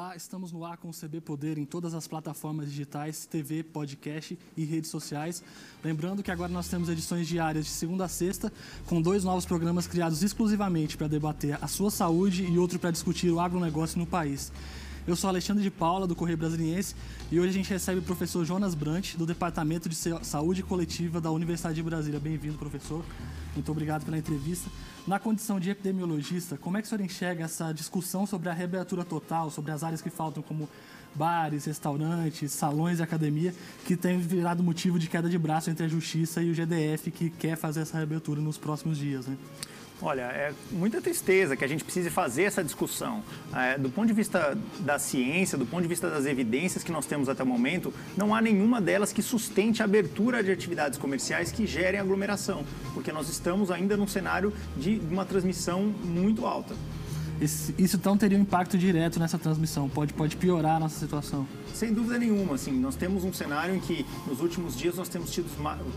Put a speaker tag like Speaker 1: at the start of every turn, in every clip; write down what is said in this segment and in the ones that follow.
Speaker 1: Olá, estamos no ar com o CB Poder em todas as plataformas digitais, TV, podcast e redes sociais. Lembrando que agora nós temos edições diárias de segunda a sexta, com dois novos programas criados exclusivamente para debater a sua saúde e outro para discutir o agronegócio no país. Eu sou Alexandre de Paula, do Correio Brasiliense, e hoje a gente recebe o professor Jonas Brant, do Departamento de Saúde Coletiva da Universidade de Brasília. Bem-vindo, professor. Muito obrigado pela entrevista. Na condição de epidemiologista, como é que o senhor enxerga essa discussão sobre a reabertura total, sobre as áreas que faltam, como bares, restaurantes, salões e academia, que tem virado motivo de queda de braço entre a Justiça e o GDF, que quer fazer essa reabertura nos próximos dias, né?
Speaker 2: Olha, é muita tristeza que a gente precise fazer essa discussão. É, do ponto de vista da ciência, do ponto de vista das evidências que nós temos até o momento, não há nenhuma delas que sustente a abertura de atividades comerciais que gerem aglomeração, porque nós estamos ainda num cenário de uma transmissão muito alta.
Speaker 1: Isso então teria um impacto direto nessa transmissão, pode, pode piorar a nossa situação.
Speaker 2: Sem dúvida nenhuma, assim, nós temos um cenário em que nos últimos dias nós temos tido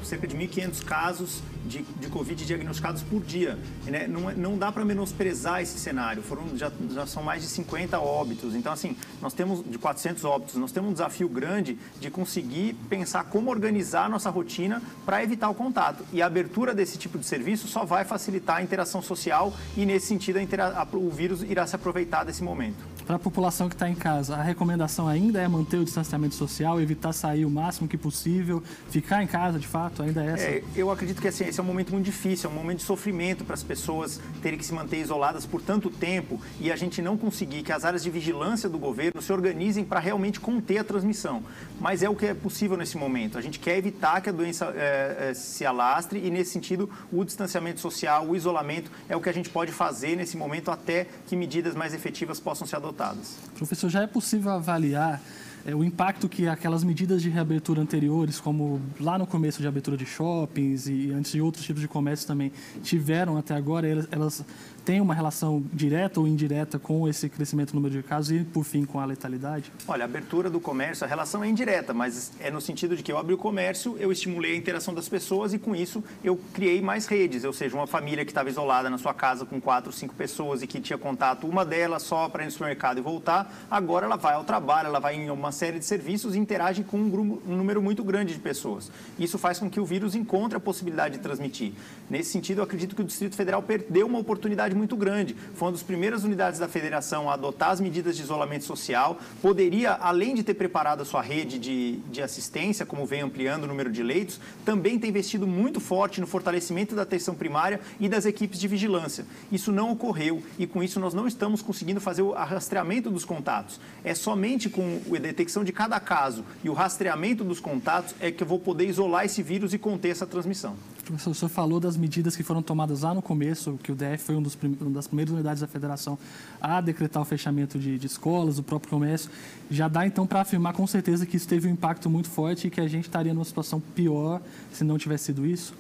Speaker 2: cerca de 1.500 casos de, de Covid diagnosticados por dia. Né? Não, é, não dá para menosprezar esse cenário, Foram, já, já são mais de 50 óbitos. Então, assim, nós temos de 400 óbitos, nós temos um desafio grande de conseguir pensar como organizar nossa rotina para evitar o contato. E a abertura desse tipo de serviço só vai facilitar a interação social e, nesse sentido, a, a, o vírus irá se aproveitar desse momento.
Speaker 1: Para a população que está em casa, a recomendação ainda é manter o distanciamento social, evitar sair o máximo que possível, ficar em casa, de fato, ainda é essa? É,
Speaker 2: eu acredito que assim, esse é um momento muito difícil, é um momento de sofrimento para as pessoas terem que se manter isoladas por tanto tempo e a gente não conseguir que as áreas de vigilância do governo se organizem para realmente conter a transmissão. Mas é o que é possível nesse momento. A gente quer evitar que a doença é, é, se alastre e, nesse sentido, o distanciamento social, o isolamento é o que a gente pode fazer nesse momento até que medidas mais efetivas possam ser adotadas adotadas.
Speaker 1: Professor, já é possível avaliar é, o impacto que aquelas medidas de reabertura anteriores, como lá no começo de abertura de shoppings e antes de outros tipos de comércio também, tiveram até agora, elas, elas tem uma relação direta ou indireta com esse crescimento do número de casos e, por fim, com a letalidade?
Speaker 2: Olha, a abertura do comércio, a relação é indireta, mas é no sentido de que eu abri o comércio, eu estimulei a interação das pessoas e, com isso, eu criei mais redes. Ou seja, uma família que estava isolada na sua casa com quatro, cinco pessoas e que tinha contato, uma delas só para ir no supermercado e voltar, agora ela vai ao trabalho, ela vai em uma série de serviços e interage com um, grupo, um número muito grande de pessoas. Isso faz com que o vírus encontre a possibilidade de transmitir. Nesse sentido, eu acredito que o Distrito Federal perdeu uma oportunidade muito grande. Foi uma das primeiras unidades da federação a adotar as medidas de isolamento social. Poderia, além de ter preparado a sua rede de, de assistência, como vem ampliando o número de leitos, também ter investido muito forte no fortalecimento da atenção primária e das equipes de vigilância. Isso não ocorreu e, com isso, nós não estamos conseguindo fazer o rastreamento dos contatos. É somente com a detecção de cada caso e o rastreamento dos contatos é que eu vou poder isolar esse vírus e conter essa transmissão.
Speaker 1: Professor, o senhor falou das medidas que foram tomadas lá no começo, que o DF foi um dos, uma das primeiras unidades da federação a decretar o fechamento de, de escolas, do próprio comércio. Já dá então para afirmar com certeza que isso teve um impacto muito forte e que a gente estaria numa situação pior se não tivesse sido isso?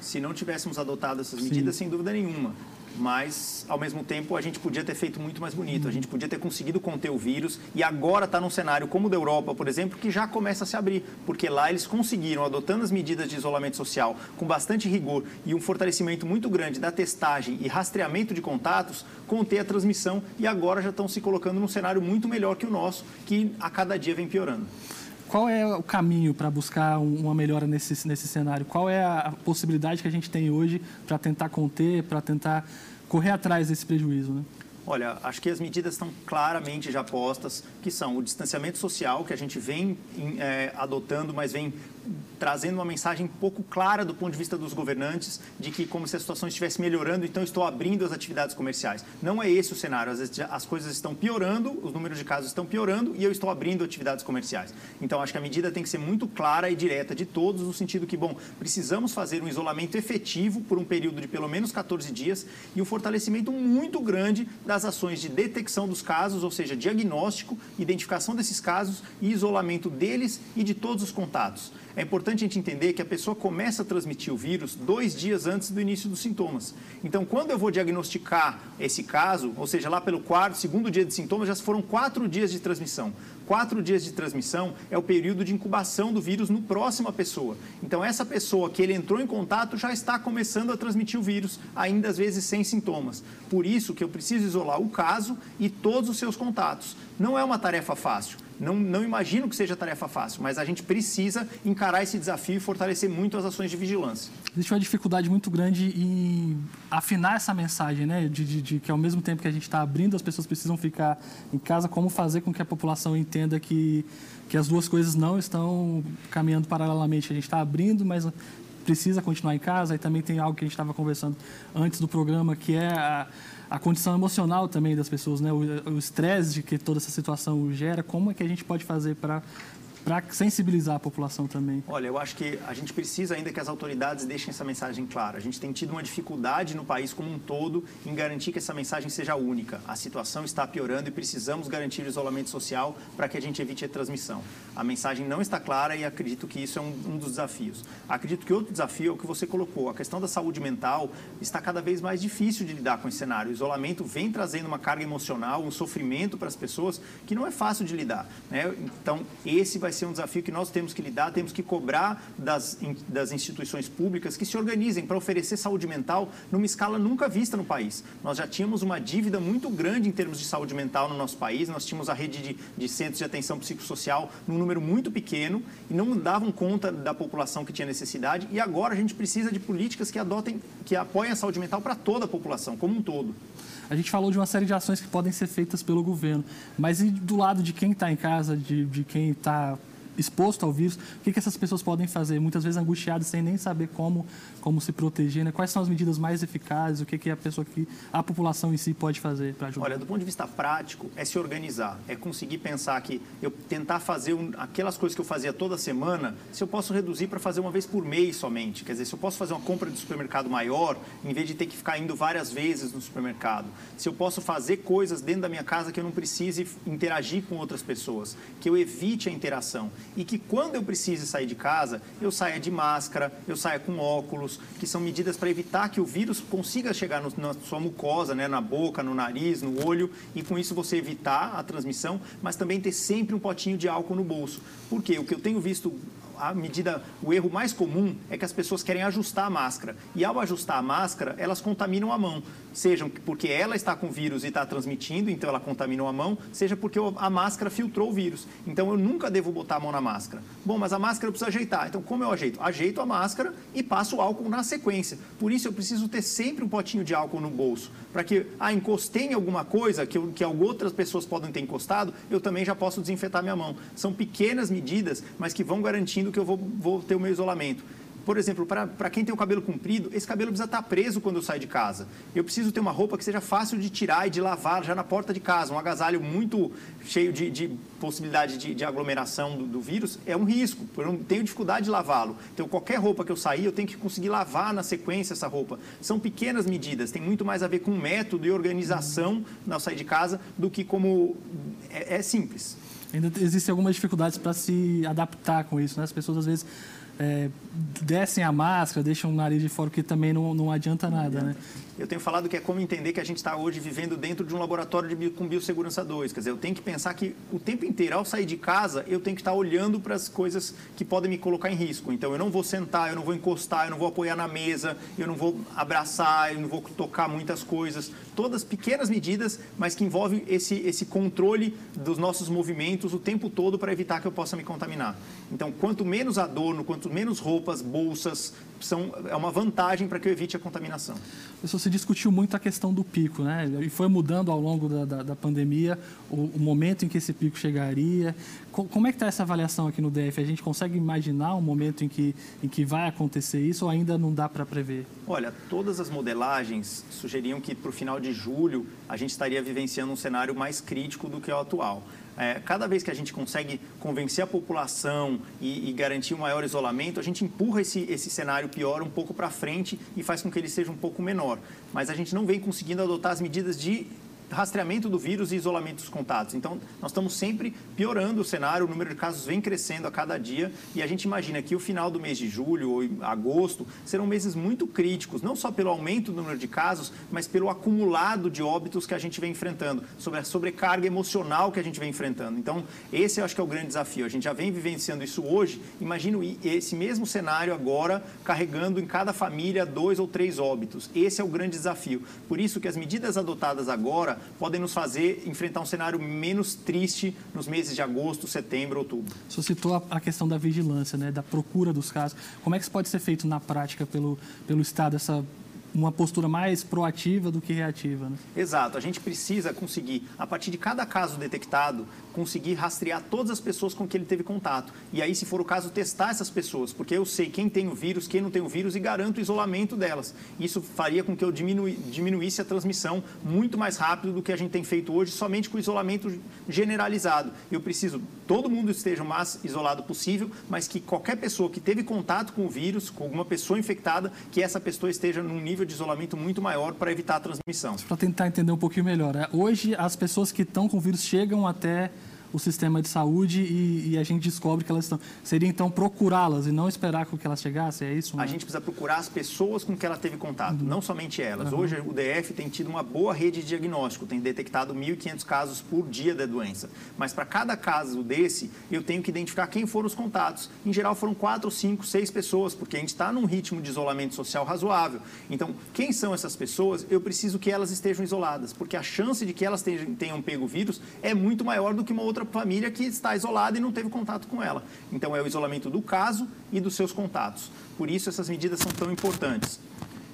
Speaker 2: Se não tivéssemos adotado essas medidas, Sim. sem dúvida nenhuma mas ao mesmo tempo a gente podia ter feito muito mais bonito, a gente podia ter conseguido conter o vírus e agora está num cenário como o da Europa, por exemplo, que já começa a se abrir, porque lá eles conseguiram, adotando as medidas de isolamento social com bastante rigor e um fortalecimento muito grande da testagem e rastreamento de contatos, conter a transmissão e agora já estão se colocando num cenário muito melhor que o nosso, que a cada dia vem piorando.
Speaker 1: Qual é o caminho para buscar uma melhora nesse, nesse cenário? Qual é a possibilidade que a gente tem hoje para tentar conter, para tentar correr atrás desse prejuízo? Né?
Speaker 2: Olha, acho que as medidas estão claramente já postas, que são o distanciamento social, que a gente vem é, adotando, mas vem trazendo uma mensagem pouco clara do ponto de vista dos governantes, de que como se a situação estivesse melhorando, então estou abrindo as atividades comerciais. Não é esse o cenário. Às vezes as coisas estão piorando, os números de casos estão piorando e eu estou abrindo atividades comerciais. Então acho que a medida tem que ser muito clara e direta de todos, no sentido que, bom, precisamos fazer um isolamento efetivo por um período de pelo menos 14 dias e um fortalecimento muito grande das ações de detecção dos casos, ou seja, diagnóstico, identificação desses casos e isolamento deles e de todos os contatos. É importante a gente entender que a pessoa começa a transmitir o vírus dois dias antes do início dos sintomas. Então, quando eu vou diagnosticar esse caso, ou seja, lá pelo quarto, segundo dia de sintomas, já foram quatro dias de transmissão quatro dias de transmissão é o período de incubação do vírus no próxima pessoa. Então, essa pessoa que ele entrou em contato já está começando a transmitir o vírus, ainda às vezes sem sintomas. Por isso que eu preciso isolar o caso e todos os seus contatos. Não é uma tarefa fácil. Não, não imagino que seja tarefa fácil, mas a gente precisa encarar esse desafio e fortalecer muito as ações de vigilância.
Speaker 1: Existe uma dificuldade muito grande em afinar essa mensagem, né? De, de, de que ao mesmo tempo que a gente está abrindo, as pessoas precisam ficar em casa, como fazer com que a população entenda que, que as duas coisas não estão caminhando paralelamente. A gente está abrindo, mas precisa continuar em casa. E também tem algo que a gente estava conversando antes do programa, que é a a condição emocional também das pessoas, né? o estresse que toda essa situação gera, como é que a gente pode fazer para para sensibilizar a população também?
Speaker 2: Olha, eu acho que a gente precisa ainda que as autoridades deixem essa mensagem clara. A gente tem tido uma dificuldade no país como um todo em garantir que essa mensagem seja única. A situação está piorando e precisamos garantir o isolamento social para que a gente evite a transmissão. A mensagem não está clara e acredito que isso é um, um dos desafios. Acredito que outro desafio é o que você colocou. A questão da saúde mental está cada vez mais difícil de lidar com esse cenário. O isolamento vem trazendo uma carga emocional, um sofrimento para as pessoas que não é fácil de lidar. Né? Então, esse vai ser um desafio que nós temos que lidar, temos que cobrar das, das instituições públicas que se organizem para oferecer saúde mental numa escala nunca vista no país. Nós já tínhamos uma dívida muito grande em termos de saúde mental no nosso país, nós tínhamos a rede de, de centros de atenção psicossocial num número muito pequeno e não davam conta da população que tinha necessidade e agora a gente precisa de políticas que adotem, que apoiem a saúde mental para toda a população, como um todo.
Speaker 1: A gente falou de uma série de ações que podem ser feitas pelo governo, mas e do lado de quem está em casa, de, de quem está exposto ao vírus, o que, que essas pessoas podem fazer? Muitas vezes angustiadas, sem nem saber como, como se proteger, né? Quais são as medidas mais eficazes? O que, que a pessoa que a população em si pode fazer para ajudar?
Speaker 2: Olha, do ponto de vista prático, é se organizar, é conseguir pensar que eu tentar fazer um, aquelas coisas que eu fazia toda semana, se eu posso reduzir para fazer uma vez por mês somente. Quer dizer, se eu posso fazer uma compra de supermercado maior, em vez de ter que ficar indo várias vezes no supermercado. Se eu posso fazer coisas dentro da minha casa que eu não precise interagir com outras pessoas, que eu evite a interação e que quando eu precise sair de casa, eu saia de máscara, eu saia com óculos, que são medidas para evitar que o vírus consiga chegar no, na sua mucosa, né, na boca, no nariz, no olho, e com isso você evitar a transmissão, mas também ter sempre um potinho de álcool no bolso. Por quê? O que eu tenho visto a medida, o erro mais comum é que as pessoas querem ajustar a máscara. E ao ajustar a máscara, elas contaminam a mão. Seja porque ela está com vírus e está transmitindo, então ela contaminou a mão, seja porque a máscara filtrou o vírus. Então eu nunca devo botar a mão na máscara. Bom, mas a máscara eu preciso ajeitar. Então como eu ajeito? Ajeito a máscara e passo o álcool na sequência. Por isso eu preciso ter sempre um potinho de álcool no bolso. Para que, ah, encostei em alguma coisa que, eu, que outras pessoas podem ter encostado, eu também já posso desinfetar minha mão. São pequenas medidas, mas que vão garantindo que eu vou, vou ter o meu isolamento. Por exemplo, para quem tem o cabelo comprido, esse cabelo precisa estar tá preso quando eu saio de casa. Eu preciso ter uma roupa que seja fácil de tirar e de lavar já na porta de casa. Um agasalho muito cheio de, de possibilidade de, de aglomeração do, do, vírus é um risco. Eu não tenho dificuldade de lavá-lo. Então, qualquer roupa que eu sair, eu tenho que conseguir lavar na sequência essa roupa. São pequenas medidas, tem muito mais a ver com método e organização na sair de casa do que como. é, é simples.
Speaker 1: Ainda existem algumas dificuldades para se adaptar com isso, né? As pessoas às vezes é, descem a máscara, deixam o nariz de fora, que também não, não adianta nada, né?
Speaker 2: Eu tenho falado que é como entender que a gente está hoje vivendo dentro de um laboratório de, com biossegurança 2. Quer dizer, eu tenho que pensar que o tempo inteiro, ao sair de casa, eu tenho que estar tá olhando para as coisas que podem me colocar em risco. Então, eu não vou sentar, eu não vou encostar, eu não vou apoiar na mesa, eu não vou abraçar, eu não vou tocar muitas coisas. Todas pequenas medidas, mas que envolvem esse, esse controle dos nossos movimentos o tempo todo para evitar que eu possa me contaminar. Então, quanto menos adorno, quanto menos roupas, bolsas, são, é uma vantagem para que eu evite a contaminação.
Speaker 1: Você discutiu muito a questão do pico, né? E foi mudando ao longo da, da, da pandemia o, o, momento em que esse pico chegaria. como é que está essa avaliação aqui no DF? A gente consegue imaginar um momento em que, em que vai acontecer isso ou ainda não dá para prever?
Speaker 2: Olha, todas as modelagens sugeriam que para o final de julho a gente estaria vivenciando um cenário mais crítico do que o atual é, cada vez que a gente consegue convencer a população e, e, garantir um maior isolamento, a gente empurra esse, esse cenário pior um pouco para frente e faz com que ele seja um pouco menor. Mas a gente não vem conseguindo adotar as medidas de rastreamento do vírus e isolamento dos contatos. Então, nós estamos sempre piorando o cenário, o número de casos vem crescendo a cada dia e a gente imagina que o final do mês de julho ou agosto serão meses muito críticos, não só pelo aumento do número de casos, mas pelo acumulado de óbitos que a gente vem enfrentando, sobre a sobrecarga emocional que a gente vem enfrentando. Então, esse eu acho que é o grande desafio. A gente já vem vivenciando isso hoje, imagino esse mesmo cenário agora carregando em cada família dois ou três óbitos. Esse é o grande desafio. Por isso que as medidas adotadas agora podem nos fazer enfrentar um cenário menos triste nos meses de agosto, setembro, outubro.
Speaker 1: Você citou a questão da vigilância, né, da procura dos casos. Como é que isso pode ser feito na prática pelo, pelo Estado, essa uma postura mais proativa do que reativa. Né?
Speaker 2: Exato. A gente precisa conseguir, a partir de cada caso detectado, conseguir rastrear todas as pessoas com que ele teve contato. E aí, se for o caso, testar essas pessoas, porque eu sei quem tem o vírus, quem não tem o vírus e garanto o isolamento delas. Isso faria com que eu diminui, diminuísse a transmissão muito mais rápido do que a gente tem feito hoje, somente com isolamento generalizado. Eu preciso todo mundo esteja o mais isolado possível, mas que qualquer pessoa que teve contato com o vírus, com alguma pessoa infectada, que essa pessoa esteja num nível de isolamento muito maior para evitar a transmissão.
Speaker 1: Para tentar entender um pouquinho melhor, né? hoje as pessoas que estão com vírus chegam até o sistema de saúde e, e, a gente descobre que elas estão. Seria então procurá-las e não esperar com que elas chegassem, é isso?
Speaker 2: Né? A gente precisa procurar as pessoas com que ela teve contato, uhum. não somente elas. Uhum. Hoje o DF tem tido uma boa rede de diagnóstico, tem detectado 1.500 casos por dia da doença. Mas para cada caso desse, eu tenho que identificar quem foram os contatos. Em geral foram 4, 5, 6 pessoas, porque a gente está num ritmo de isolamento social razoável. Então, quem são essas pessoas? Eu preciso que elas estejam isoladas, porque a chance de que elas tenham, pego o vírus é muito maior do que uma outra outra família que está isolada e não teve contato com ela. Então, é o isolamento do caso e dos seus contatos. Por isso, essas medidas são tão importantes.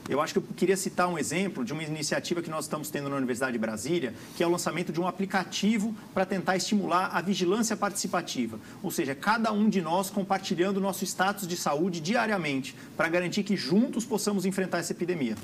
Speaker 2: Eu acho que eu queria citar um exemplo de uma iniciativa que nós estamos tendo na Universidade de Brasília, que é o lançamento de um aplicativo para tentar estimular a vigilância participativa. Ou seja, cada um de nós compartilhando nosso status de saúde diariamente, para garantir que juntos possamos enfrentar essa epidemia.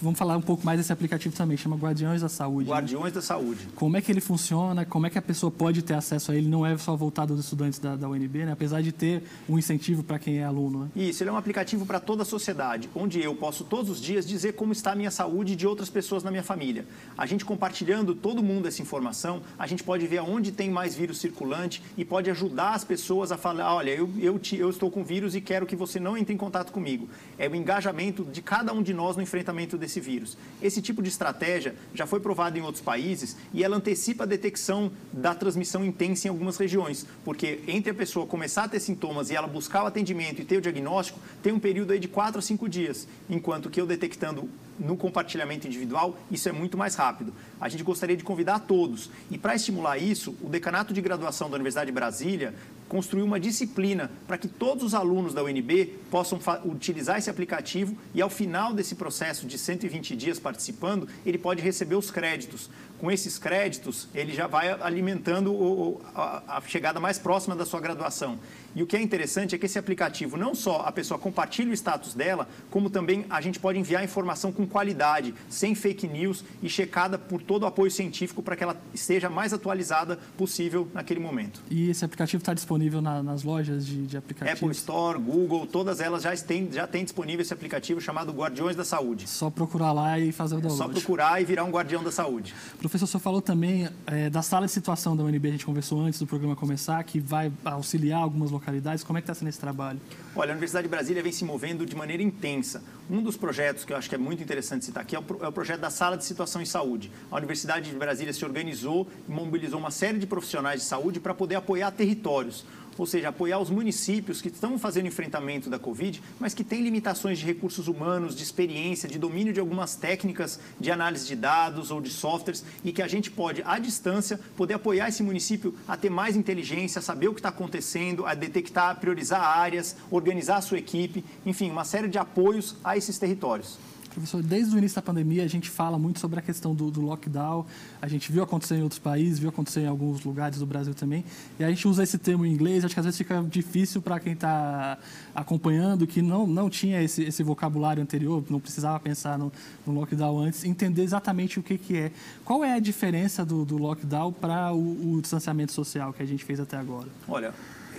Speaker 1: Vamos falar um pouco mais desse aplicativo também, chama Guardiões da Saúde.
Speaker 2: Né? Guardiões né? da Saúde.
Speaker 1: Como é que ele funciona? Como é que a pessoa pode ter acesso a ele? Não é só voltado aos estudantes da, da UNB, né? apesar de ter um incentivo para quem é aluno. Né?
Speaker 2: Isso, ele é um aplicativo para toda a sociedade, onde eu posso todos os dias dizer como está a minha saúde e de outras pessoas na minha família. A gente compartilhando todo mundo essa informação, a gente pode ver aonde tem mais vírus circulante e pode ajudar as pessoas a falar, olha, eu, eu, te, eu estou com vírus e quero que você não entre em contato comigo. É o engajamento de cada um de nós no enfrentamento desse vírus. Esse tipo de estratégia já foi provada em outros países e ela antecipa a detecção da transmissão intensa em algumas regiões, porque entre a pessoa começar a ter sintomas e ela buscar o atendimento e ter o diagnóstico, tem um período aí de 4 a 5 dias, enquanto que eu detectando no compartilhamento individual, isso é muito mais rápido. A gente gostaria de convidar todos. E para estimular isso, o Decanato de Graduação da Universidade de Brasília construiu uma disciplina para que todos os alunos da UNB possam utilizar esse aplicativo e, ao final desse processo de 120 dias participando, ele pode receber os créditos. Com esses créditos, ele já vai alimentando o, a, a chegada mais próxima da sua graduação. E o que é interessante é que esse aplicativo, não só a pessoa compartilha o status dela, como também a gente pode enviar informação com qualidade, sem fake news e checada por todo o apoio científico para que ela esteja mais atualizada possível naquele momento.
Speaker 1: E esse aplicativo está disponível na, nas lojas de, de aplicativos?
Speaker 2: Apple Store, Google, todas elas já têm, já têm disponível esse aplicativo chamado Guardiões da Saúde.
Speaker 1: Só procurar lá e fazer o download.
Speaker 2: É só procurar e virar um guardião da saúde.
Speaker 1: Professor, você falou também é, da sala de situação da UNB, a gente conversou antes do programa começar, que vai auxiliar algumas localidades. Como é que está sendo esse trabalho?
Speaker 2: Olha, a Universidade de Brasília vem se movendo de maneira intensa. Um dos projetos que eu acho que é muito interessante citar aqui é o, é o projeto da Sala de Situação em Saúde. A Universidade de Brasília se organizou e mobilizou uma série de profissionais de saúde para poder apoiar territórios ou seja, apoiar os municípios que estão fazendo enfrentamento da Covid, mas que têm limitações de recursos humanos, de experiência, de domínio de algumas técnicas de análise de dados ou de softwares e que a gente pode, à distância, poder apoiar esse município a ter mais inteligência, a saber o que está acontecendo, a detectar, priorizar áreas, organizar a sua equipe, enfim, uma série de apoios a esses territórios.
Speaker 1: Professor, desde o início da pandemia a gente fala muito sobre a questão do, do, lockdown. A gente viu acontecer em outros países, viu acontecer em alguns lugares do Brasil também. E a gente usa esse termo em inglês, acho que às vezes fica difícil para quem está acompanhando, que não, não tinha esse, esse vocabulário anterior, não precisava pensar no, no, lockdown antes, entender exatamente o que, que é. Qual é a diferença do, do lockdown para o, o distanciamento social que a gente fez até agora?
Speaker 2: Olha,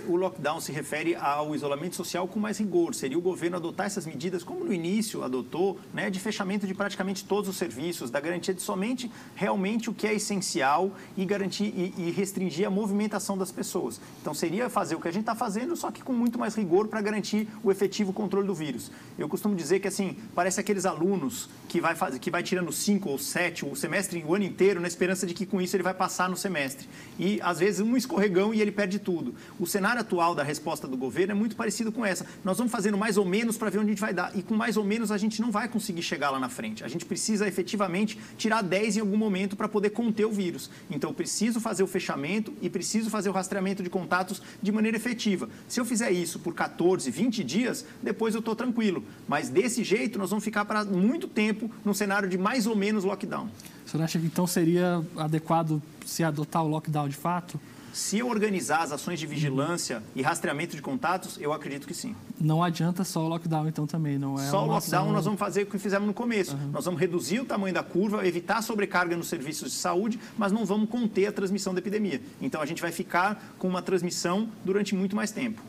Speaker 2: o lockdown se refere ao isolamento social com mais rigor. Seria o governo adotar essas medidas, como no início adotou, né, de fechamento de praticamente todos os serviços, da garantia de somente realmente o que é essencial e garantir e, e restringir a movimentação das pessoas. Então seria fazer o que a gente está fazendo, só que com muito mais rigor para garantir o efetivo controle do vírus. Eu costumo dizer que assim parece aqueles alunos que vai fazer, que vai tirando cinco ou sete o semestre o ano inteiro na esperança de que com isso ele vai passar no semestre e às vezes um escorregão e ele perde tudo. O cenário atual da resposta do governo é muito parecido com essa. Nós vamos fazendo mais ou menos para ver onde a gente vai dar. E com mais ou menos a gente não vai conseguir chegar lá na frente. A gente precisa efetivamente tirar 10 em algum momento para poder conter o vírus. Então, preciso fazer o fechamento e preciso fazer o rastreamento de contatos de maneira efetiva. Se eu fizer isso por 14, 20 dias, depois eu estou tranquilo. Mas desse jeito, nós vamos ficar para muito tempo num cenário de mais ou menos lockdown.
Speaker 1: Senhor acha que então seria adequado se adotar o lockdown de fato?
Speaker 2: Se eu organizar as ações de vigilância e rastreamento de contatos, eu acredito que sim.
Speaker 1: Não adianta só o lockdown, então, também, não é?
Speaker 2: Só o lockdown ação... nós vamos fazer o que fizemos no começo. Uhum. Nós vamos reduzir o tamanho da curva, evitar a sobrecarga nos serviços de saúde, mas não vamos conter a transmissão da epidemia. Então, a gente vai ficar com uma transmissão durante muito mais tempo.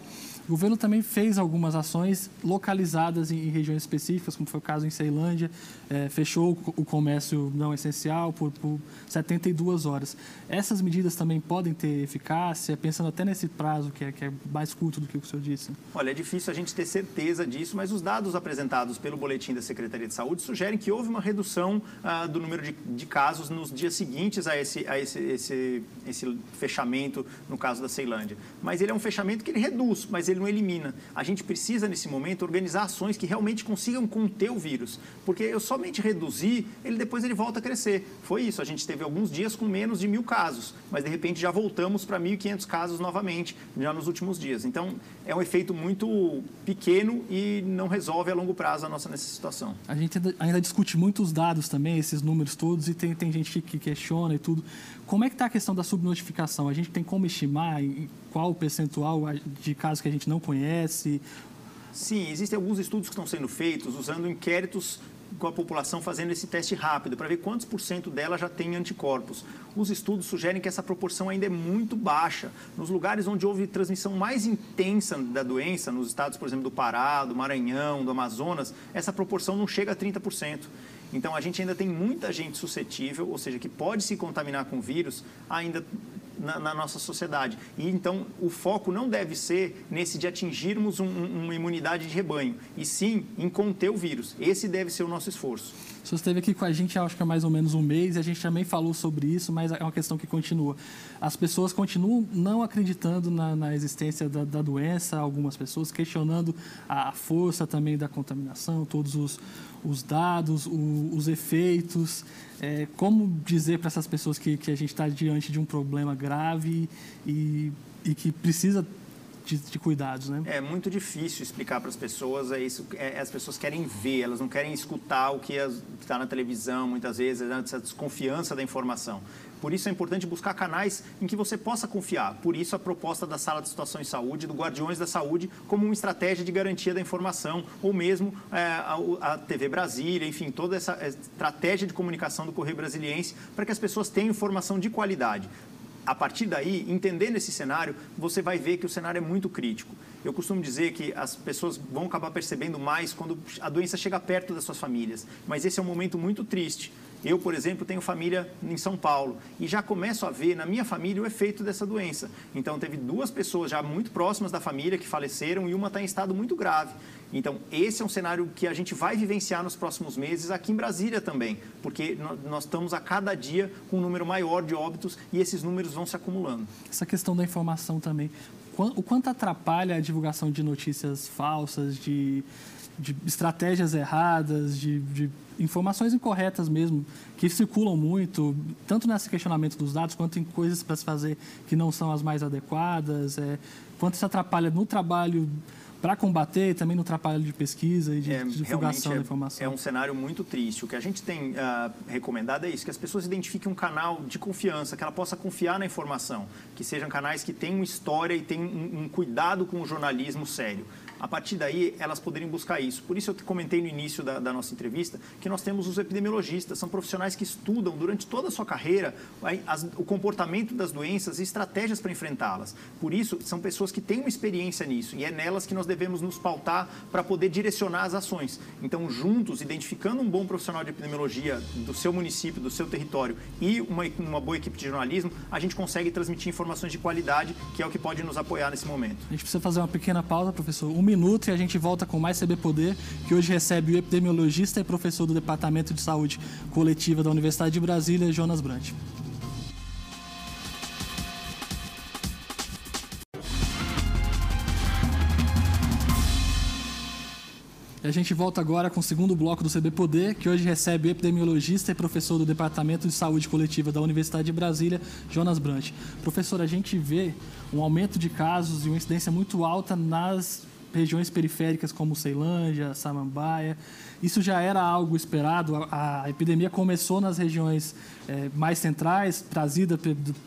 Speaker 1: O governo também fez algumas ações localizadas em, regiões específicas, como foi o caso em Ceilândia, é, fechou o comércio não essencial por, por 72 horas. Essas medidas também podem ter eficácia, pensando até nesse prazo que é, que é mais curto do que o que o senhor disse?
Speaker 2: Olha, é difícil a gente ter certeza disso, mas os dados apresentados pelo boletim da Secretaria de Saúde sugerem que houve uma redução ah, do número de, de, casos nos dias seguintes a, esse, a esse, esse, esse fechamento, no caso da Ceilândia. Mas ele é um fechamento que ele reduz, mas ele não elimina. A gente precisa, nesse momento, organizar ações que realmente consigam conter o vírus. Porque eu somente reduzir, ele depois ele volta a crescer. Foi isso, a gente teve alguns dias com menos de mil casos, mas de repente já voltamos para 1.500 casos novamente, já nos últimos dias. Então, é um efeito muito pequeno e não resolve a longo prazo a nossa situação.
Speaker 1: A gente ainda discute muitos dados também, esses números todos, e tem, tem gente que questiona e tudo. Como é que está a questão da subnotificação? A gente tem como estimar qual o percentual de casos que a gente não conhece?
Speaker 2: Sim, existem alguns estudos que estão sendo feitos usando inquéritos com a população fazendo esse teste rápido para ver quantos por cento dela já tem anticorpos. Os estudos sugerem que essa proporção ainda é muito baixa. Nos lugares onde houve transmissão mais intensa da doença, nos estados, por exemplo, do Pará, do Maranhão, do Amazonas, essa proporção não chega a 30%. Então, a gente ainda tem muita gente suscetível, ou seja, que pode se contaminar com o vírus ainda na, na, nossa sociedade. E então o foco não deve ser nesse de atingirmos um, uma imunidade de rebanho, e sim em conter o vírus. Esse deve ser o nosso esforço.
Speaker 1: Senhor esteve aqui com a gente, acho que há mais ou menos um mês, e a gente também falou sobre isso, mas é uma questão que continua. As pessoas continuam não acreditando na, na existência da, da, doença, algumas pessoas questionando a força também da contaminação, todos os, os dados, o, os efeitos. É, como dizer para essas pessoas que, que a gente está diante de um problema grave e, e que precisa de, de, cuidados, né?
Speaker 2: É muito difícil explicar para as pessoas, é isso, é, as pessoas querem ver, elas não querem escutar o que está na televisão, muitas vezes, né, essa desconfiança da informação. Por isso é importante buscar canais em que você possa confiar. Por isso a proposta da Sala de Situação em Saúde, do Guardiões da Saúde, como uma estratégia de garantia da informação, ou mesmo é, a, a, TV Brasília, enfim, toda essa estratégia de comunicação do Correio Brasiliense, para que as pessoas tenham informação de qualidade a partir daí, entendendo esse cenário, você vai ver que o cenário é muito crítico. Eu costumo dizer que as pessoas vão acabar percebendo mais quando a doença chega perto das suas famílias, mas esse é um momento muito triste. Eu, por exemplo, tenho família em São Paulo e já começo a ver na minha família o efeito dessa doença. Então, teve duas pessoas já muito próximas da família que faleceram e uma está em estado muito grave. Então, esse é um cenário que a gente vai vivenciar nos próximos meses aqui em Brasília também, porque nós estamos a cada dia com um número maior de óbitos e esses números vão se acumulando.
Speaker 1: Essa questão da informação também. O quanto atrapalha a divulgação de notícias falsas, de, de estratégias erradas, de, de informações incorretas mesmo, que circulam muito, tanto nesse questionamento dos dados, quanto em coisas para se fazer que não são as mais adequadas, é, quanto isso atrapalha no trabalho para combater também no trabalho de pesquisa e de, é, divulgação
Speaker 2: é,
Speaker 1: da informação.
Speaker 2: É um cenário muito triste. O que a gente tem uh, recomendado é isso, que as pessoas identifiquem um canal de confiança, que ela possa confiar na informação, que sejam canais que tenham história e tenham um, um cuidado com o jornalismo sério a partir daí elas poderiam buscar isso. Por isso eu comentei no início da, da nossa entrevista que nós temos os epidemiologistas, são profissionais que estudam durante toda a sua carreira as, o comportamento das doenças e estratégias para enfrentá-las. Por isso, são pessoas que têm uma experiência nisso e é nelas que nós devemos nos pautar para poder direcionar as ações. Então, juntos, identificando um bom profissional de epidemiologia do seu município, do seu território e uma, uma boa equipe de jornalismo, a gente consegue transmitir informações de qualidade, que é o que pode nos apoiar nesse momento.
Speaker 1: A gente precisa fazer uma pequena pausa, professor. Minuto e a gente volta com mais CB Poder, que hoje recebe o epidemiologista e professor do Departamento de Saúde Coletiva da Universidade de Brasília, Jonas Brant. E a gente volta agora com o segundo bloco do CB Poder, que hoje recebe o epidemiologista e professor do Departamento de Saúde Coletiva da Universidade de Brasília, Jonas Brant. Professor, a gente vê um aumento de casos e uma incidência muito alta nas regiões periféricas como Ceilândia, Samambaia. Isso já era algo esperado. A, epidemia começou nas regiões é, mais centrais, trazida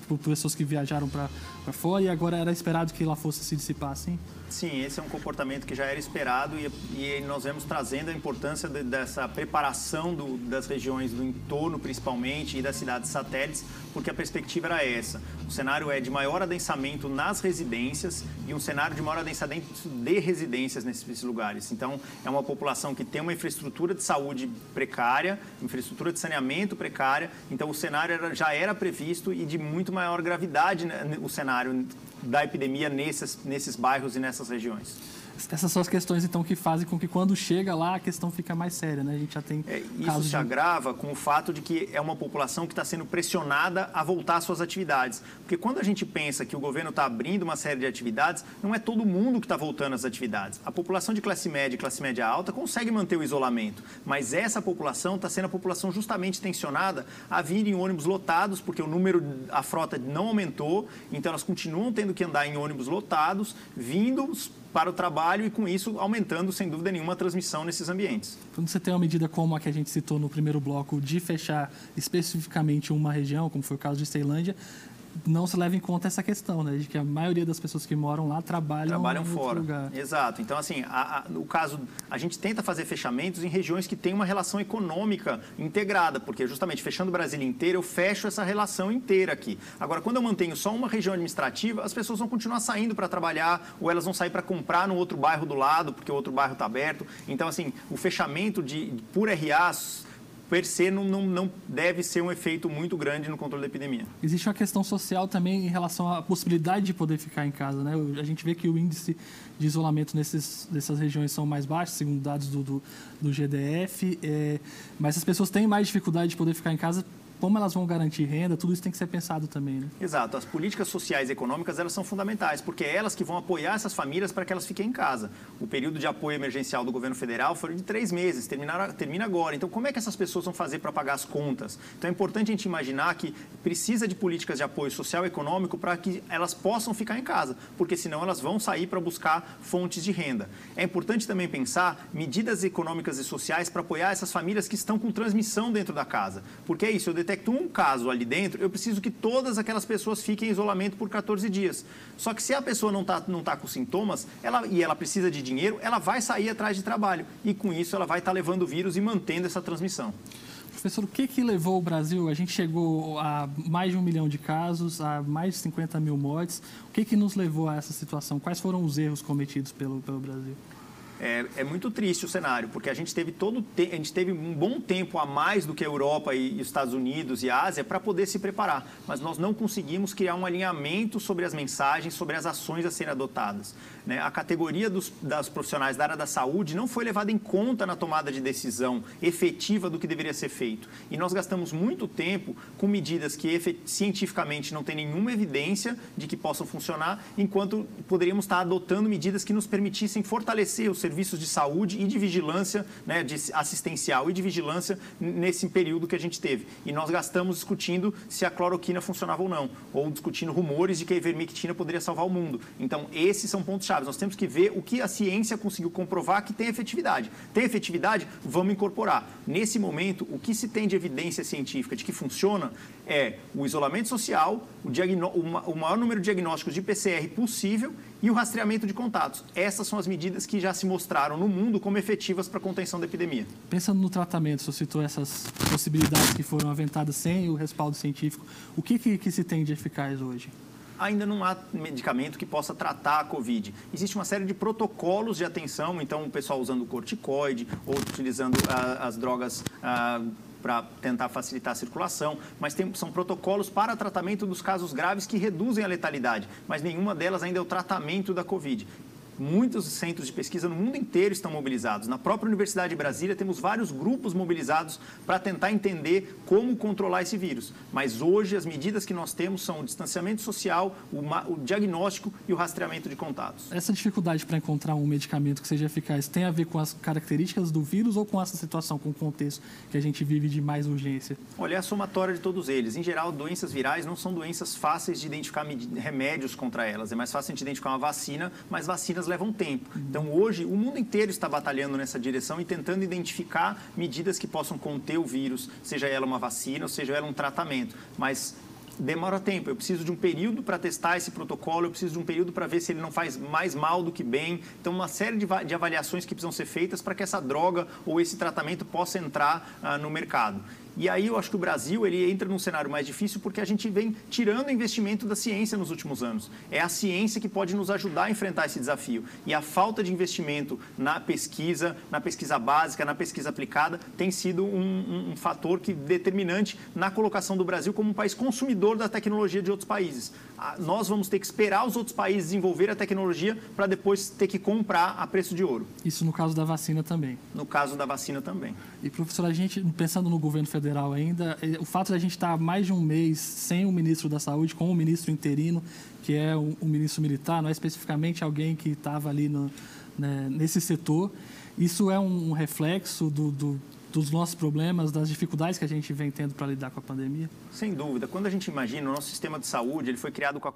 Speaker 1: por pessoas que viajaram para fora, e agora era esperado que ela fosse se dissipar, assim?
Speaker 2: Sim, esse é um comportamento que já era esperado e, e nós vemos trazendo a importância de, dessa preparação do, das regiões do entorno, principalmente, e das cidades satélites, porque a perspectiva era essa. O cenário é de maior adensamento nas residências e um cenário de maior adensamento de residências nesses lugares. Então, é uma população que tem uma infraestrutura de saúde precária, infraestrutura de saneamento precária, então o cenário era, já era previsto e de muito maior gravidade né, o cenário da epidemia nesses, nesses bairros e nessas regiões.
Speaker 1: Essas são as questões, então, que fazem com que quando chega lá a questão fica mais séria, né? A gente já tem
Speaker 2: é, Isso se
Speaker 1: de...
Speaker 2: agrava com o fato de que é uma população que está sendo pressionada a voltar às suas atividades. Porque quando a gente pensa que o governo está abrindo uma série de atividades, não é todo mundo que está voltando às atividades. A população de classe média e classe média alta consegue manter o isolamento, mas essa população está sendo a população justamente tensionada a vir em ônibus lotados, porque o número, a frota não aumentou, então elas continuam tendo que andar em ônibus lotados, vindo para o trabalho e, com isso, aumentando, sem dúvida nenhuma, a transmissão nesses ambientes.
Speaker 1: Quando você tem uma medida como a que a gente citou no primeiro bloco, de fechar especificamente uma região, como foi o caso de Ceilândia, não se leva em conta essa questão, né? De que a maioria das pessoas que moram lá trabalham,
Speaker 2: trabalham fora.
Speaker 1: lugar.
Speaker 2: Exato. Então, assim, a, a, no caso, a gente tenta fazer fechamentos em regiões que têm uma relação econômica integrada, porque justamente fechando o Brasil inteiro, eu fecho essa relação inteira aqui. Agora, quando eu mantenho só uma região administrativa, as pessoas vão continuar saindo para trabalhar ou elas vão sair para comprar no outro bairro do lado, porque o outro bairro está aberto. Então, assim, o fechamento de, por RA per se não, não, não deve ser um efeito muito grande no controle da epidemia.
Speaker 1: Existe uma questão social também em relação à possibilidade de poder ficar em casa. Né? A gente vê que o índice de isolamento nesses, nessas regiões são mais baixos, segundo dados do, do, do GDF, é, mas as pessoas têm mais dificuldade de poder ficar em casa como elas vão garantir renda, tudo isso tem que ser pensado também. Né?
Speaker 2: Exato. As políticas sociais e econômicas elas são fundamentais, porque é elas que vão apoiar essas famílias para que elas fiquem em casa. O período de apoio emergencial do governo federal foi de três meses, termina, agora. Então, como é que essas pessoas vão fazer para pagar as contas? Então, é importante a gente imaginar que precisa de políticas de apoio social e econômico para que elas possam ficar em casa, porque senão elas vão sair para buscar fontes de renda. É importante também pensar medidas econômicas e sociais para apoiar essas famílias que estão com transmissão dentro da casa, porque é isso, eu detecto detecto um caso ali dentro, eu preciso que todas aquelas pessoas fiquem em isolamento por 14 dias. Só que se a pessoa não está não tá com sintomas ela, e ela precisa de dinheiro, ela vai sair atrás de trabalho. E com isso ela vai estar tá levando o vírus e mantendo essa transmissão.
Speaker 1: Professor, o que, que levou o Brasil? A gente chegou a mais de um milhão de casos, a mais de 50 mil mortes. O que, que nos levou a essa situação? Quais foram os erros cometidos pelo, pelo Brasil?
Speaker 2: É, é, muito triste o cenário, porque a gente teve todo a gente teve um bom tempo a mais do que a Europa e, e os Estados Unidos e a Ásia para poder se preparar, mas nós não conseguimos criar um alinhamento sobre as mensagens, sobre as ações a serem adotadas. Né? A categoria dos das profissionais da área da saúde não foi levada em conta na tomada de decisão efetiva do que deveria ser feito. E nós gastamos muito tempo com medidas que cientificamente não têm nenhuma evidência de que possam funcionar, enquanto poderíamos estar adotando medidas que nos permitissem fortalecer os serviços serviços de saúde e de vigilância, né, de assistencial e de vigilância nesse período que a gente teve. E nós gastamos discutindo se a cloroquina funcionava ou não, ou discutindo rumores de que a ivermectina poderia salvar o mundo. Então, esses são pontos Nós temos que ver o que a ciência conseguiu comprovar que tem efetividade. Tem efetividade? Vamos incorporar. Nesse momento, o que se tem de evidência científica de que funciona é o isolamento social, o, o maior número de diagnósticos de PCR possível e o rastreamento de contatos. Essas são as medidas que já se mostraram no mundo como efetivas para a contenção da epidemia.
Speaker 1: Pensando no tratamento, você citou essas possibilidades que foram aventadas sem o respaldo científico. O que, que, que se tem de eficaz hoje?
Speaker 2: Ainda não há medicamento que possa tratar a Covid. Existe uma série de protocolos de atenção, então o pessoal usando corticoide ou utilizando ah, as drogas ah, para tentar facilitar a circulação, mas tem, são protocolos para tratamento dos casos graves que reduzem a letalidade, mas nenhuma delas ainda é o tratamento da Covid. Muitos centros de pesquisa no mundo inteiro estão mobilizados. Na própria Universidade de Brasília, temos vários grupos mobilizados para tentar entender como controlar esse vírus. Mas hoje, as medidas que nós temos são o distanciamento social, o, diagnóstico e o rastreamento de contatos.
Speaker 1: Essa dificuldade para encontrar um medicamento que seja eficaz tem a ver com as características do vírus ou com essa situação, com o contexto que a gente vive de mais urgência?
Speaker 2: Olha, é a somatória de todos eles. Em geral, doenças virais não são doenças fáceis de identificar remédios contra elas. É mais fácil de identificar uma vacina, mas vacinas levam tempo. Então, hoje, o mundo inteiro está batalhando nessa direção e tentando identificar medidas que possam conter o vírus, seja ela uma vacina ou seja ela um tratamento. Mas demora tempo. Eu preciso de um período para testar esse protocolo, eu preciso de um período para ver se ele não faz mais mal do que bem. Então, uma série de avaliações que precisam ser feitas para que essa droga ou esse tratamento possa entrar ah, no mercado. E aí eu acho que o Brasil ele entra num cenário mais difícil porque a gente vem tirando investimento da ciência nos últimos anos. É a ciência que pode nos ajudar a enfrentar esse desafio. E a falta de investimento na pesquisa, na pesquisa básica, na pesquisa aplicada, tem sido um, um, um fator que determinante na colocação do Brasil como um país consumidor da tecnologia de outros países. Nós vamos ter que esperar os outros países desenvolver a tecnologia para depois ter que comprar a preço de ouro.
Speaker 1: Isso no caso da vacina também.
Speaker 2: No caso da vacina também.
Speaker 1: E professor, a gente pensando no governo federal federal ainda. O fato de a gente estar mais de um mês sem o ministro da Saúde, com o ministro interino, que é o, o ministro militar, não é especificamente alguém que estava ali no, né, nesse setor, isso é um reflexo do, do, dos nossos problemas, das dificuldades que a gente vem tendo para lidar com a pandemia?
Speaker 2: Sem dúvida. Quando a gente imagina, o nosso sistema de saúde ele foi criado com a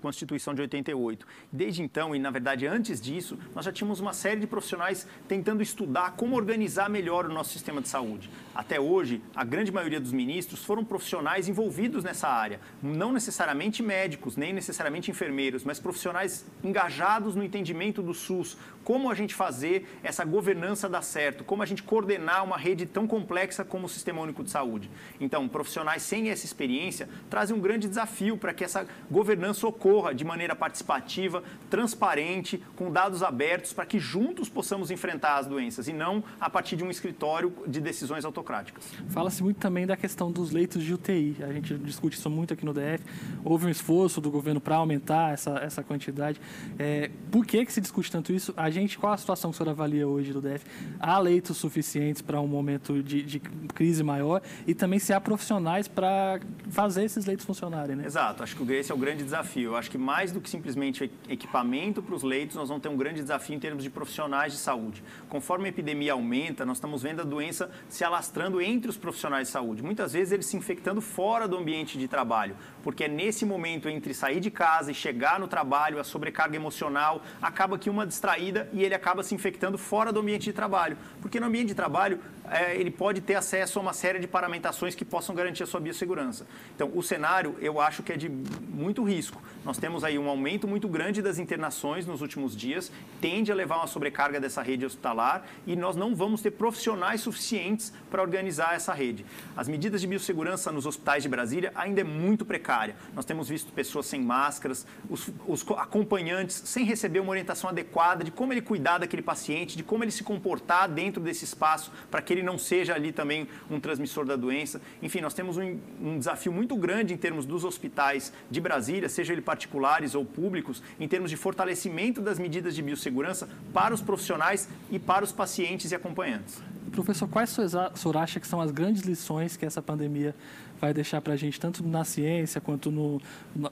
Speaker 2: Constituição de 88. Desde então, e na verdade antes disso, nós já tínhamos uma série de profissionais tentando estudar como organizar melhor o nosso sistema de saúde. Até hoje, a grande maioria dos ministros foram profissionais envolvidos nessa área. Não necessariamente médicos, nem necessariamente enfermeiros, mas profissionais engajados no entendimento do SUS. Como a gente fazer essa governança dar certo, como a gente coordenar uma rede tão complexa como o Sistema Único de Saúde. Então, profissionais sem essa experiência trazem um grande desafio para que essa governança ocorra de maneira participativa, transparente, com dados abertos, para que juntos possamos enfrentar as doenças e não a partir de um escritório de decisões autocráticas.
Speaker 1: Fala-se muito também da questão dos leitos de UTI. A gente discute isso muito aqui no DF. Houve um esforço do governo para aumentar essa, essa quantidade. É, por que, que se discute tanto isso? A gente, qual a situação que o senhor avalia hoje do DF? Há leitos suficientes para um momento de, de crise maior e também se há profissionais para fazer esses leitos funcionarem. Né?
Speaker 2: Exato, acho que esse é o grande desafio. Acho que mais do que simplesmente equipamento para os leitos, nós vamos ter um grande desafio em termos de profissionais de saúde. Conforme a epidemia aumenta, nós estamos vendo a doença se alastrando entre os profissionais de saúde. Muitas vezes eles se infectando fora do ambiente de trabalho, porque é nesse momento entre sair de casa e chegar no trabalho, a sobrecarga emocional, acaba que uma distraída e ele acaba se infectando fora do ambiente de trabalho. Porque no ambiente de trabalho, é, ele pode ter acesso a uma série de paramentações que possam garantir a sua biossegurança. Então, o cenário, eu acho que é de muito risco. Nós temos aí um aumento muito grande das internações nos últimos dias, tende a levar uma sobrecarga dessa rede hospitalar e nós não vamos ter profissionais suficientes para organizar essa rede. As medidas de biossegurança nos hospitais de Brasília ainda é muito precária. Nós temos visto pessoas sem máscaras, os, os acompanhantes sem receber uma orientação adequada de como ele cuidar daquele paciente, de como ele se comportar dentro desse espaço para que ele não seja ali também um transmissor da doença. Enfim, nós temos um, um desafio muito grande em termos dos hospitais de Brasília, seja ele particulares ou públicos, em termos de fortalecimento das medidas de biossegurança para os profissionais e para os pacientes e acompanhantes.
Speaker 1: Professor, quais o senhor acha que são as grandes lições que essa pandemia vai deixar para a gente, tanto na ciência quanto no,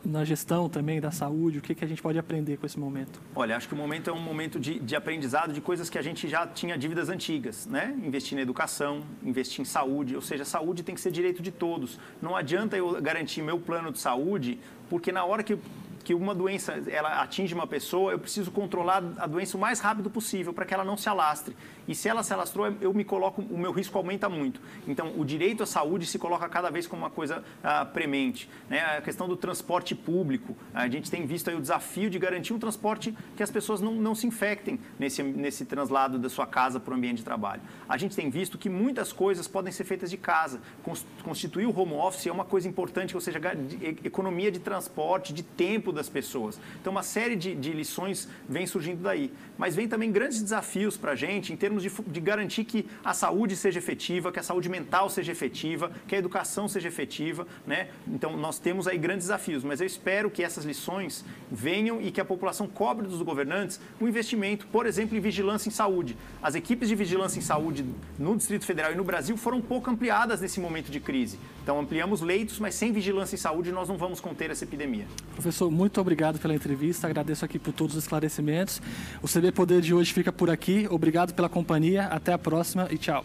Speaker 1: na gestão também da saúde? O que, que a gente pode aprender com esse momento?
Speaker 2: Olha, acho que o momento é um momento de, de aprendizado de coisas que a gente já tinha dívidas antigas, né? Investir na educação, investir em saúde, ou seja, saúde tem que ser direito de todos. Não adianta eu garantir meu plano de saúde, porque na hora que que uma doença ela atinge uma pessoa, eu preciso controlar a doença o mais rápido possível para que ela não se alastre. E se ela se alastrou, eu me coloco, o meu risco aumenta muito. Então, o direito à saúde se coloca cada vez como uma coisa ah, premente. Né? A questão do transporte público, a gente tem visto aí o desafio de garantir um transporte que as pessoas não, não se infectem nesse, nesse translado da sua casa para o ambiente de trabalho. A gente tem visto que muitas coisas podem ser feitas de casa. Constituir o home office é uma coisa importante, ou seja, economia de transporte, de tempo das pessoas. Então, uma série de, de lições vem surgindo daí. Mas vem também grandes desafios para a gente em termos termos de, de garantir que a saúde seja efetiva, que a saúde mental seja efetiva, que a educação seja efetiva. Né? Então, nós temos aí grandes desafios, mas eu espero que essas lições venham e que a população cobre dos governantes um investimento, por exemplo, em vigilância em saúde. As equipes de vigilância em saúde no Distrito Federal e no Brasil foram pouco ampliadas nesse momento de crise. Então, ampliamos leitos, mas sem vigilância em saúde nós não vamos conter essa epidemia.
Speaker 1: Professor, muito obrigado pela entrevista, agradeço aqui por todos os esclarecimentos. O CB Poder de hoje fica por aqui. Obrigado pela companhia companhia. Até a próxima e tchau.